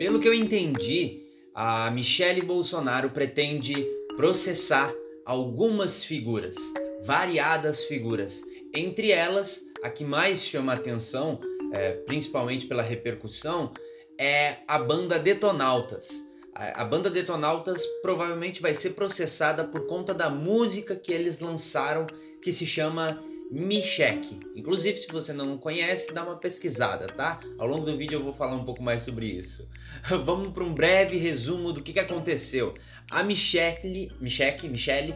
Pelo que eu entendi, a Michele Bolsonaro pretende processar algumas figuras, variadas figuras. Entre elas, a que mais chama atenção, é, principalmente pela repercussão, é a banda Detonautas. A, a banda Detonautas provavelmente vai ser processada por conta da música que eles lançaram, que se chama Michek. Inclusive, se você não conhece, dá uma pesquisada, tá? Ao longo do vídeo eu vou falar um pouco mais sobre isso. Vamos para um breve resumo do que, que aconteceu. A Michelle, Michelle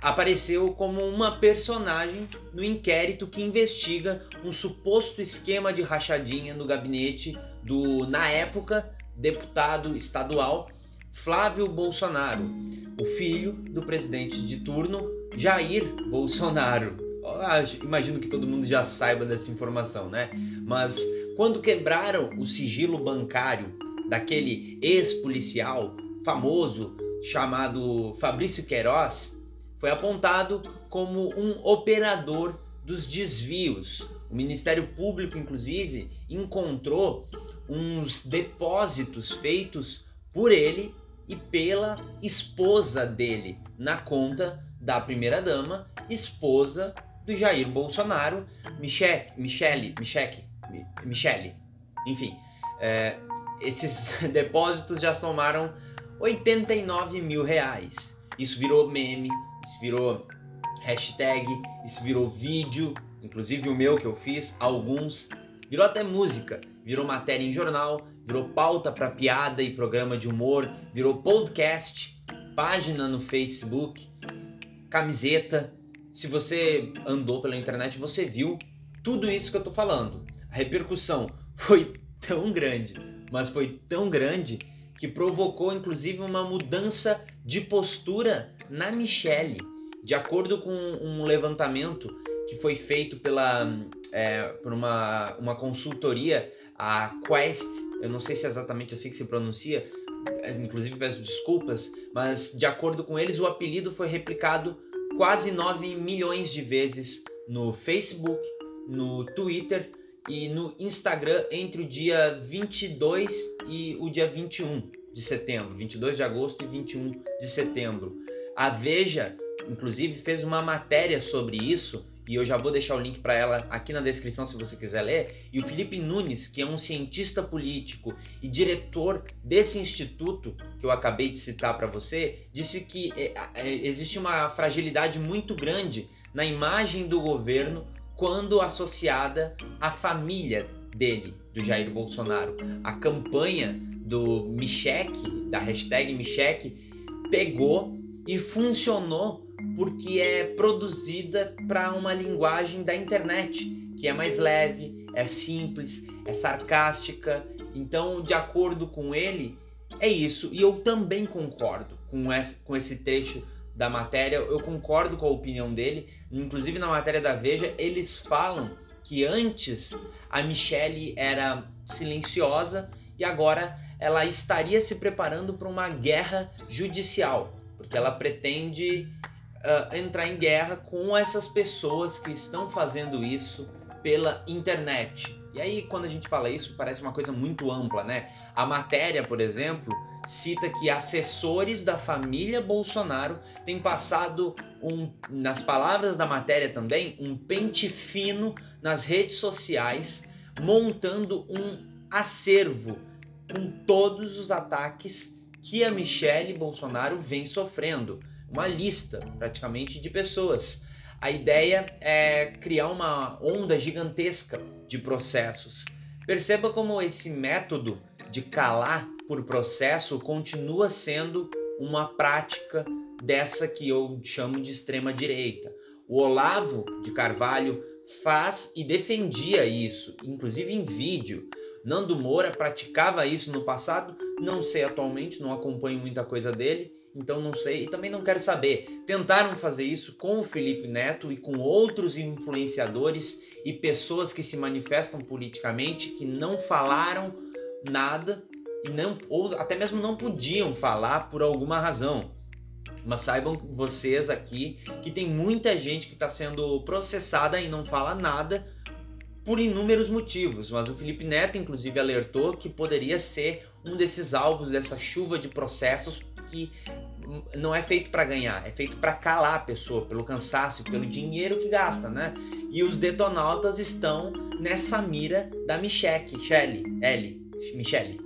apareceu como uma personagem no inquérito que investiga um suposto esquema de rachadinha no gabinete do, na época, deputado estadual Flávio Bolsonaro, o filho do presidente de turno Jair Bolsonaro. Imagino que todo mundo já saiba dessa informação, né? Mas quando quebraram o sigilo bancário daquele ex-policial famoso chamado Fabrício Queiroz, foi apontado como um operador dos desvios. O Ministério Público, inclusive, encontrou uns depósitos feitos por ele e pela esposa dele na conta da primeira-dama, esposa do Jair Bolsonaro, Michele, Michele, Michele, Michele. Enfim, é, esses depósitos já somaram 89 mil reais. Isso virou meme, isso virou hashtag, isso virou vídeo, inclusive o meu que eu fiz, alguns, virou até música, virou matéria em jornal, virou pauta para piada e programa de humor, virou podcast, página no Facebook, camiseta. Se você andou pela internet, você viu tudo isso que eu tô falando. A repercussão foi tão grande, mas foi tão grande que provocou inclusive uma mudança de postura na Michelle. De acordo com um levantamento que foi feito pela, é, por uma, uma consultoria, a Quest, eu não sei se é exatamente assim que se pronuncia, é, inclusive peço desculpas, mas de acordo com eles, o apelido foi replicado quase 9 milhões de vezes no Facebook, no Twitter e no Instagram entre o dia 22 e o dia 21 de setembro, 22 de agosto e 21 de setembro. A Veja, inclusive, fez uma matéria sobre isso e eu já vou deixar o link para ela aqui na descrição se você quiser ler. E o Felipe Nunes, que é um cientista político e diretor desse instituto que eu acabei de citar para você, disse que é, é, existe uma fragilidade muito grande na imagem do governo quando associada à família dele, do Jair Bolsonaro. A campanha do Michek, da hashtag Michek, pegou e funcionou porque é produzida para uma linguagem da internet, que é mais leve, é simples, é sarcástica. Então, de acordo com ele, é isso. E eu também concordo com esse, trecho da matéria, eu concordo com a opinião dele. Inclusive na matéria da Veja, eles falam que antes a Michelle era silenciosa e agora ela estaria se preparando para uma guerra judicial, porque ela pretende uh, entrar em guerra com essas pessoas que estão fazendo isso pela internet. E aí, quando a gente fala isso, parece uma coisa muito ampla, né? A matéria, por exemplo, cita que assessores da família Bolsonaro têm passado, um, nas palavras da matéria também, um pente fino nas redes sociais, montando um acervo com todos os ataques que a Michelle Bolsonaro vem sofrendo. Uma lista, praticamente, de pessoas. A ideia é criar uma onda gigantesca de processos. Perceba como esse método de calar por processo continua sendo uma prática dessa que eu chamo de extrema direita. O Olavo de Carvalho faz e defendia isso, inclusive em vídeo. Nando Moura praticava isso no passado, não sei atualmente, não acompanho muita coisa dele, então não sei e também não quero saber. Tentaram fazer isso com o Felipe Neto e com outros influenciadores e pessoas que se manifestam politicamente que não falaram nada e não ou até mesmo não podiam falar por alguma razão. Mas saibam vocês aqui que tem muita gente que está sendo processada e não fala nada por inúmeros motivos, mas o Felipe Neto inclusive alertou que poderia ser um desses alvos dessa chuva de processos que não é feito para ganhar, é feito para calar a pessoa pelo cansaço, pelo dinheiro que gasta, né? E os detonautas estão nessa mira da Michelle, Michelle, L, Michelle.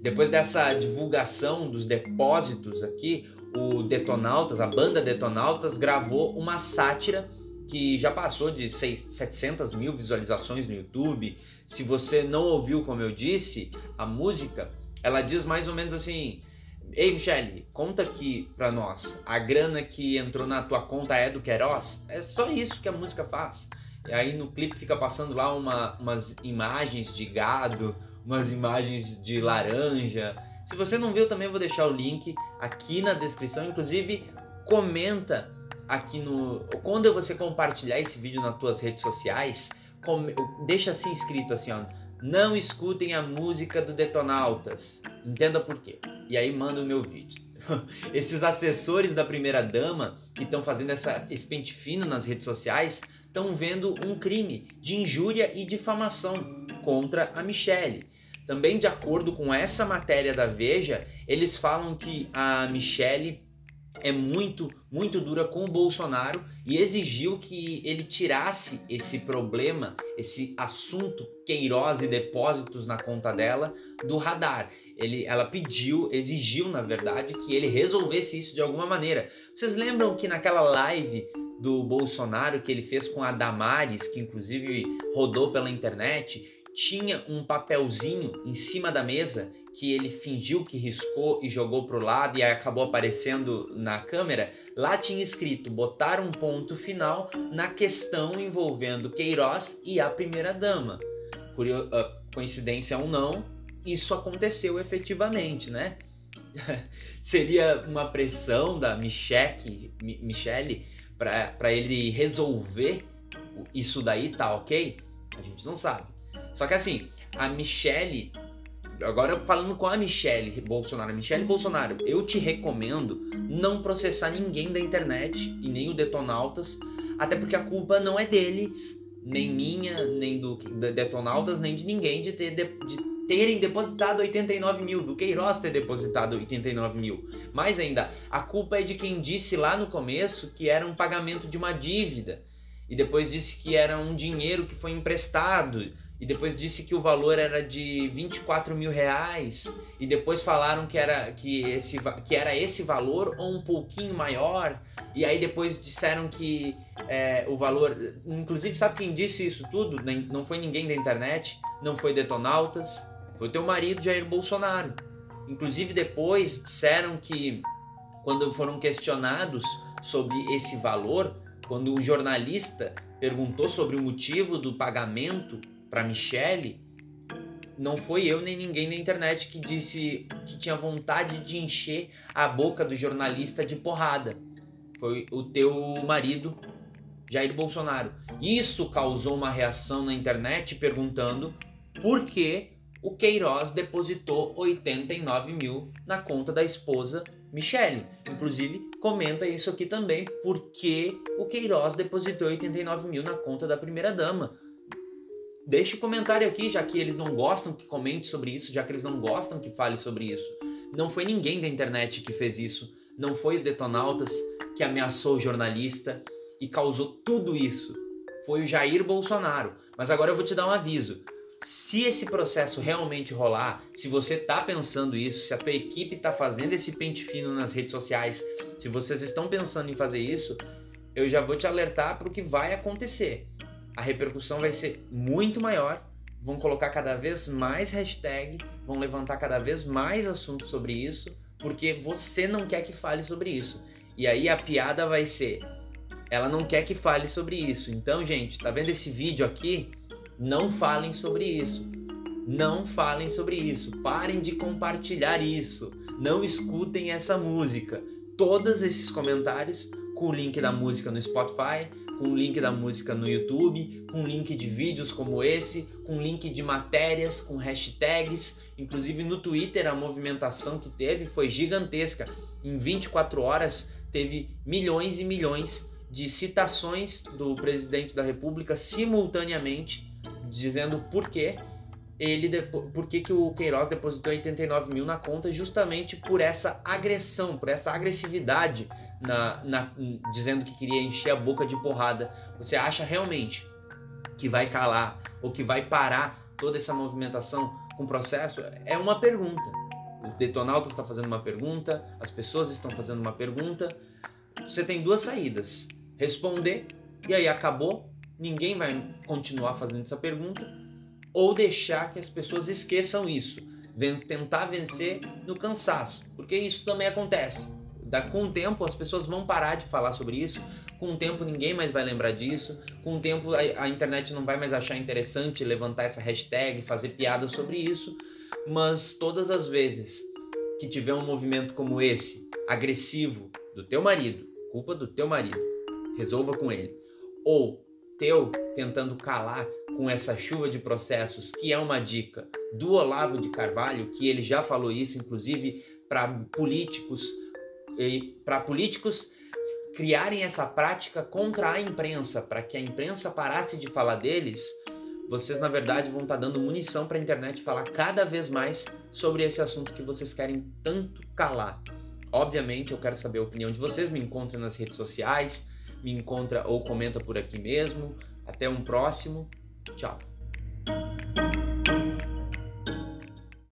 Depois dessa divulgação dos depósitos aqui, o Detonautas, a banda Detonautas, gravou uma sátira que já passou de 6, 700 mil visualizações no YouTube. Se você não ouviu, como eu disse, a música, ela diz mais ou menos assim: Ei, Michele, conta aqui pra nós. A grana que entrou na tua conta é do Queiroz? É só isso que a música faz. E aí no clipe fica passando lá uma, umas imagens de gado, umas imagens de laranja. Se você não viu, também vou deixar o link aqui na descrição. Inclusive, comenta aqui no. Quando você compartilhar esse vídeo nas tuas redes sociais, deixa assim escrito assim, ó. Não escutem a música do Detonautas. Entenda por quê. E aí manda o meu vídeo. Esses assessores da primeira dama que estão fazendo essa, esse pente fino nas redes sociais estão vendo um crime de injúria e difamação contra a Michelle. Também de acordo com essa matéria da Veja, eles falam que a Michelle é muito, muito dura com o Bolsonaro e exigiu que ele tirasse esse problema, esse assunto Queiroz e depósitos na conta dela do radar. Ele, ela pediu, exigiu, na verdade, que ele resolvesse isso de alguma maneira. Vocês lembram que naquela live do Bolsonaro que ele fez com a Damares, que inclusive rodou pela internet, tinha um papelzinho em cima da mesa que ele fingiu que riscou e jogou para o lado e acabou aparecendo na câmera, lá tinha escrito botar um ponto final na questão envolvendo Queiroz e a primeira-dama. Ah, coincidência ou não, isso aconteceu efetivamente, né? Seria uma pressão da Michelle, Michelle para ele resolver isso daí, tá ok? A gente não sabe. Só que assim, a Michelle, agora falando com a Michelle Bolsonaro, Michelle Bolsonaro, eu te recomendo não processar ninguém da internet e nem o Detonautas, até porque a culpa não é deles, nem minha, nem do Detonautas, nem de ninguém de, ter, de, de terem depositado 89 mil, do Queiroz ter depositado 89 mil. Mais ainda, a culpa é de quem disse lá no começo que era um pagamento de uma dívida e depois disse que era um dinheiro que foi emprestado e depois disse que o valor era de 24 mil reais e depois falaram que era, que, esse, que era esse valor ou um pouquinho maior e aí depois disseram que é, o valor, inclusive sabe quem disse isso tudo? Não foi ninguém da internet, não foi Detonautas, foi teu marido Jair Bolsonaro. Inclusive depois disseram que quando foram questionados sobre esse valor, quando o jornalista perguntou sobre o motivo do pagamento para Michelle, não foi eu nem ninguém na internet que disse que tinha vontade de encher a boca do jornalista de porrada. Foi o teu marido, Jair Bolsonaro. Isso causou uma reação na internet perguntando por que o Queiroz depositou 89 mil na conta da esposa Michele. Inclusive, comenta isso aqui também, por que o Queiroz depositou 89 mil na conta da primeira-dama. Deixe o um comentário aqui, já que eles não gostam que comente sobre isso, já que eles não gostam que fale sobre isso. Não foi ninguém da internet que fez isso. Não foi o Detonautas que ameaçou o jornalista e causou tudo isso. Foi o Jair Bolsonaro. Mas agora eu vou te dar um aviso. Se esse processo realmente rolar, se você está pensando isso, se a tua equipe está fazendo esse pente fino nas redes sociais, se vocês estão pensando em fazer isso, eu já vou te alertar para o que vai acontecer a repercussão vai ser muito maior, vão colocar cada vez mais hashtag, vão levantar cada vez mais assuntos sobre isso, porque você não quer que fale sobre isso. E aí a piada vai ser, ela não quer que fale sobre isso. Então, gente, tá vendo esse vídeo aqui? Não falem sobre isso. Não falem sobre isso. Parem de compartilhar isso. Não escutem essa música. Todos esses comentários com o link da música no Spotify, com link da música no YouTube, com link de vídeos como esse, com link de matérias, com hashtags. Inclusive no Twitter a movimentação que teve foi gigantesca. Em 24 horas teve milhões e milhões de citações do presidente da República simultaneamente dizendo por que ele por que, que o Queiroz depositou 89 mil na conta justamente por essa agressão, por essa agressividade na, na, dizendo que queria encher a boca de porrada. Você acha realmente que vai calar ou que vai parar toda essa movimentação com o processo? É uma pergunta. O Detonauta está fazendo uma pergunta, as pessoas estão fazendo uma pergunta. Você tem duas saídas: responder e aí acabou, ninguém vai continuar fazendo essa pergunta, ou deixar que as pessoas esqueçam isso, tentar vencer no cansaço, porque isso também acontece. Com o tempo as pessoas vão parar de falar sobre isso, com o tempo ninguém mais vai lembrar disso, com o tempo a, a internet não vai mais achar interessante levantar essa hashtag, fazer piada sobre isso, mas todas as vezes que tiver um movimento como esse, agressivo, do teu marido, culpa do teu marido, resolva com ele. Ou teu tentando calar com essa chuva de processos, que é uma dica do Olavo de Carvalho, que ele já falou isso, inclusive para políticos, para políticos criarem essa prática contra a imprensa, para que a imprensa parasse de falar deles, vocês na verdade vão estar tá dando munição para a internet falar cada vez mais sobre esse assunto que vocês querem tanto calar. Obviamente, eu quero saber a opinião de vocês, me encontrem nas redes sociais, me encontra ou comenta por aqui mesmo. Até um próximo. Tchau.